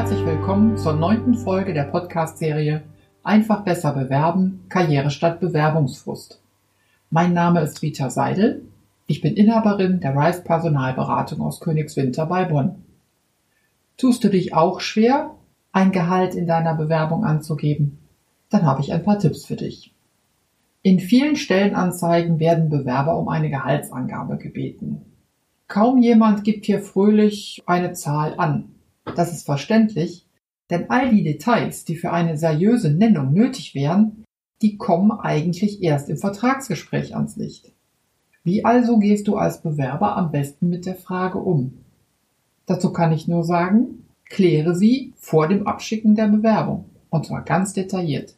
herzlich willkommen zur neunten Folge der Podcast-Serie Einfach besser bewerben, Karriere statt Bewerbungsfrust. Mein Name ist Vita Seidel. Ich bin Inhaberin der Rice Personalberatung aus Königswinter bei Bonn. Tust du dich auch schwer, ein Gehalt in deiner Bewerbung anzugeben? Dann habe ich ein paar Tipps für dich. In vielen Stellenanzeigen werden Bewerber um eine Gehaltsangabe gebeten. Kaum jemand gibt hier fröhlich eine Zahl an. Das ist verständlich, denn all die Details, die für eine seriöse Nennung nötig wären, die kommen eigentlich erst im Vertragsgespräch ans Licht. Wie also gehst du als Bewerber am besten mit der Frage um? Dazu kann ich nur sagen, kläre sie vor dem Abschicken der Bewerbung, und zwar ganz detailliert.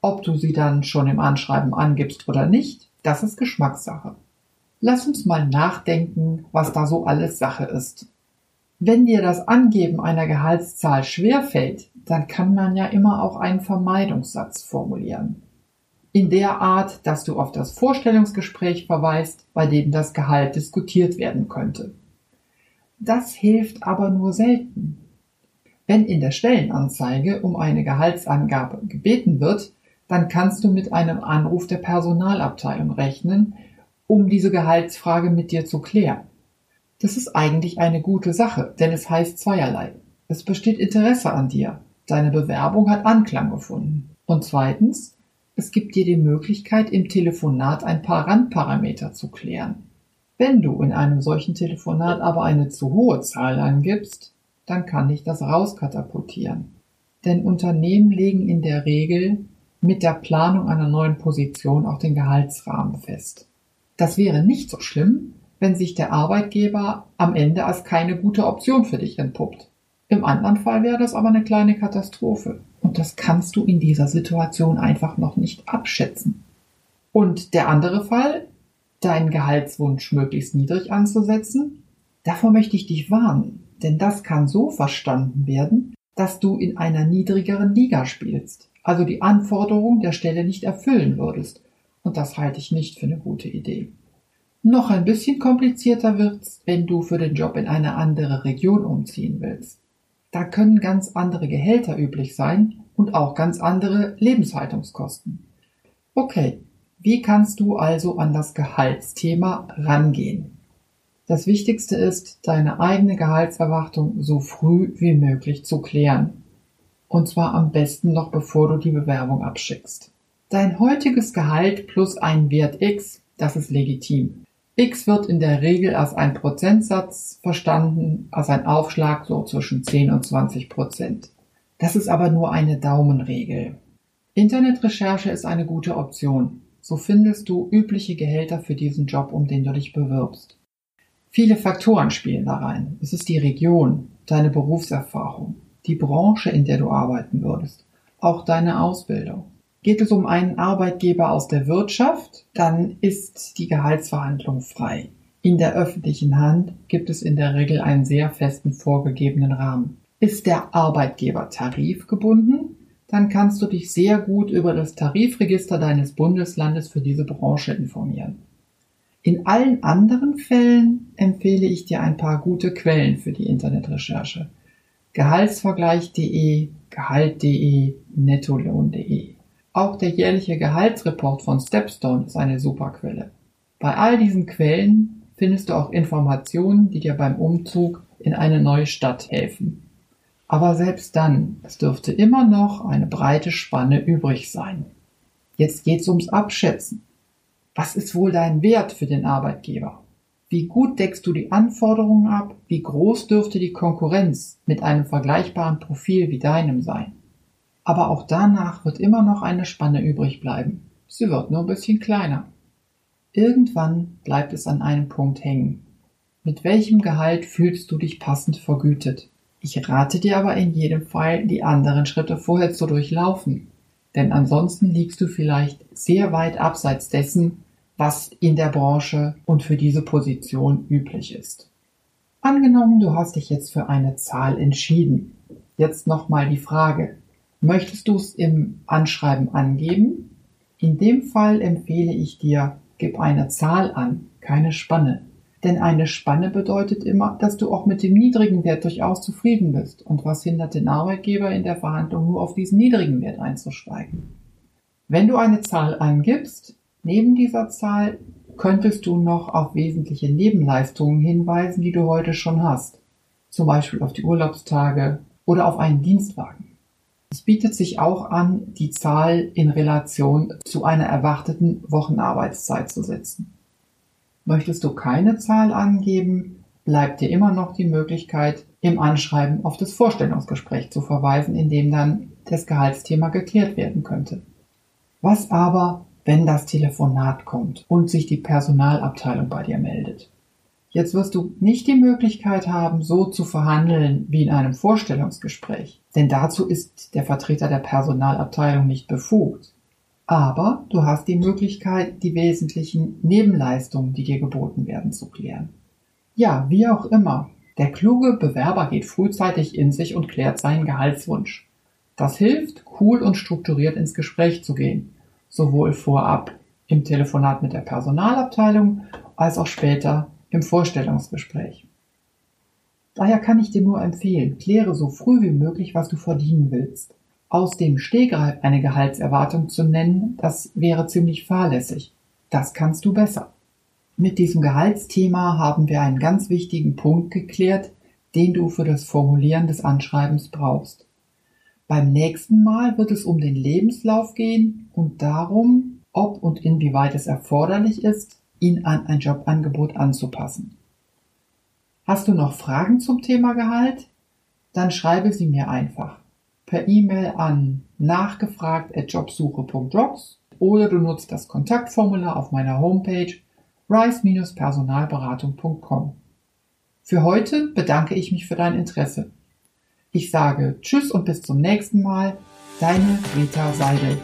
Ob du sie dann schon im Anschreiben angibst oder nicht, das ist Geschmackssache. Lass uns mal nachdenken, was da so alles Sache ist. Wenn dir das Angeben einer Gehaltszahl schwerfällt, dann kann man ja immer auch einen Vermeidungssatz formulieren. In der Art, dass du auf das Vorstellungsgespräch verweist, bei dem das Gehalt diskutiert werden könnte. Das hilft aber nur selten. Wenn in der Stellenanzeige um eine Gehaltsangabe gebeten wird, dann kannst du mit einem Anruf der Personalabteilung rechnen, um diese Gehaltsfrage mit dir zu klären. Das ist eigentlich eine gute Sache, denn es heißt zweierlei. Es besteht Interesse an dir. Deine Bewerbung hat Anklang gefunden. Und zweitens, es gibt dir die Möglichkeit, im Telefonat ein paar Randparameter zu klären. Wenn du in einem solchen Telefonat aber eine zu hohe Zahl angibst, dann kann dich das rauskatapultieren. Denn Unternehmen legen in der Regel mit der Planung einer neuen Position auch den Gehaltsrahmen fest. Das wäre nicht so schlimm, wenn sich der Arbeitgeber am Ende als keine gute Option für dich entpuppt. Im anderen Fall wäre das aber eine kleine Katastrophe. Und das kannst du in dieser Situation einfach noch nicht abschätzen. Und der andere Fall, deinen Gehaltswunsch möglichst niedrig anzusetzen, davor möchte ich dich warnen, denn das kann so verstanden werden, dass du in einer niedrigeren Liga spielst, also die Anforderungen der Stelle nicht erfüllen würdest. Und das halte ich nicht für eine gute Idee. Noch ein bisschen komplizierter wird's, wenn du für den Job in eine andere Region umziehen willst. Da können ganz andere Gehälter üblich sein und auch ganz andere Lebenshaltungskosten. Okay, wie kannst du also an das Gehaltsthema rangehen? Das Wichtigste ist, deine eigene Gehaltserwartung so früh wie möglich zu klären. Und zwar am besten noch bevor du die Bewerbung abschickst. Dein heutiges Gehalt plus ein Wert X, das ist legitim. X wird in der Regel als ein Prozentsatz verstanden, als ein Aufschlag so zwischen 10 und 20 Prozent. Das ist aber nur eine Daumenregel. Internetrecherche ist eine gute Option. So findest du übliche Gehälter für diesen Job, um den du dich bewirbst. Viele Faktoren spielen da rein. Es ist die Region, deine Berufserfahrung, die Branche, in der du arbeiten würdest, auch deine Ausbildung. Geht es um einen Arbeitgeber aus der Wirtschaft, dann ist die Gehaltsverhandlung frei. In der öffentlichen Hand gibt es in der Regel einen sehr festen vorgegebenen Rahmen. Ist der Arbeitgeber tarifgebunden, dann kannst du dich sehr gut über das Tarifregister deines Bundeslandes für diese Branche informieren. In allen anderen Fällen empfehle ich dir ein paar gute Quellen für die Internetrecherche. Gehaltsvergleich.de, Gehalt.de, Nettolohn.de. Auch der jährliche Gehaltsreport von Stepstone ist eine super Quelle. Bei all diesen Quellen findest du auch Informationen, die dir beim Umzug in eine neue Stadt helfen. Aber selbst dann, es dürfte immer noch eine breite Spanne übrig sein. Jetzt geht's ums Abschätzen. Was ist wohl dein Wert für den Arbeitgeber? Wie gut deckst du die Anforderungen ab? Wie groß dürfte die Konkurrenz mit einem vergleichbaren Profil wie deinem sein? Aber auch danach wird immer noch eine Spanne übrig bleiben. Sie wird nur ein bisschen kleiner. Irgendwann bleibt es an einem Punkt hängen. Mit welchem Gehalt fühlst du dich passend vergütet? Ich rate dir aber in jedem Fall, die anderen Schritte vorher zu durchlaufen. Denn ansonsten liegst du vielleicht sehr weit abseits dessen, was in der Branche und für diese Position üblich ist. Angenommen, du hast dich jetzt für eine Zahl entschieden. Jetzt nochmal die Frage, Möchtest du es im Anschreiben angeben? In dem Fall empfehle ich dir, gib eine Zahl an, keine Spanne. Denn eine Spanne bedeutet immer, dass du auch mit dem niedrigen Wert durchaus zufrieden bist. Und was hindert den Arbeitgeber in der Verhandlung nur auf diesen niedrigen Wert einzusteigen? Wenn du eine Zahl angibst, neben dieser Zahl könntest du noch auf wesentliche Nebenleistungen hinweisen, die du heute schon hast. Zum Beispiel auf die Urlaubstage oder auf einen Dienstwagen. Es bietet sich auch an, die Zahl in Relation zu einer erwarteten Wochenarbeitszeit zu setzen. Möchtest du keine Zahl angeben, bleibt dir immer noch die Möglichkeit, im Anschreiben auf das Vorstellungsgespräch zu verweisen, in dem dann das Gehaltsthema geklärt werden könnte. Was aber, wenn das Telefonat kommt und sich die Personalabteilung bei dir meldet? Jetzt wirst du nicht die Möglichkeit haben, so zu verhandeln wie in einem Vorstellungsgespräch, denn dazu ist der Vertreter der Personalabteilung nicht befugt. Aber du hast die Möglichkeit, die wesentlichen Nebenleistungen, die dir geboten werden, zu klären. Ja, wie auch immer, der kluge Bewerber geht frühzeitig in sich und klärt seinen Gehaltswunsch. Das hilft, cool und strukturiert ins Gespräch zu gehen, sowohl vorab im Telefonat mit der Personalabteilung als auch später im Vorstellungsgespräch. Daher kann ich dir nur empfehlen, kläre so früh wie möglich, was du verdienen willst. Aus dem Stegreif eine Gehaltserwartung zu nennen, das wäre ziemlich fahrlässig. Das kannst du besser. Mit diesem Gehaltsthema haben wir einen ganz wichtigen Punkt geklärt, den du für das Formulieren des Anschreibens brauchst. Beim nächsten Mal wird es um den Lebenslauf gehen und darum, ob und inwieweit es erforderlich ist, ihn an ein Jobangebot anzupassen. Hast du noch Fragen zum Thema Gehalt? Dann schreibe sie mir einfach per E-Mail an nachgefragt@jobsuche.jobs oder du nutzt das Kontaktformular auf meiner Homepage rise-personalberatung.com. Für heute bedanke ich mich für dein Interesse. Ich sage Tschüss und bis zum nächsten Mal. Deine Rita Seidel.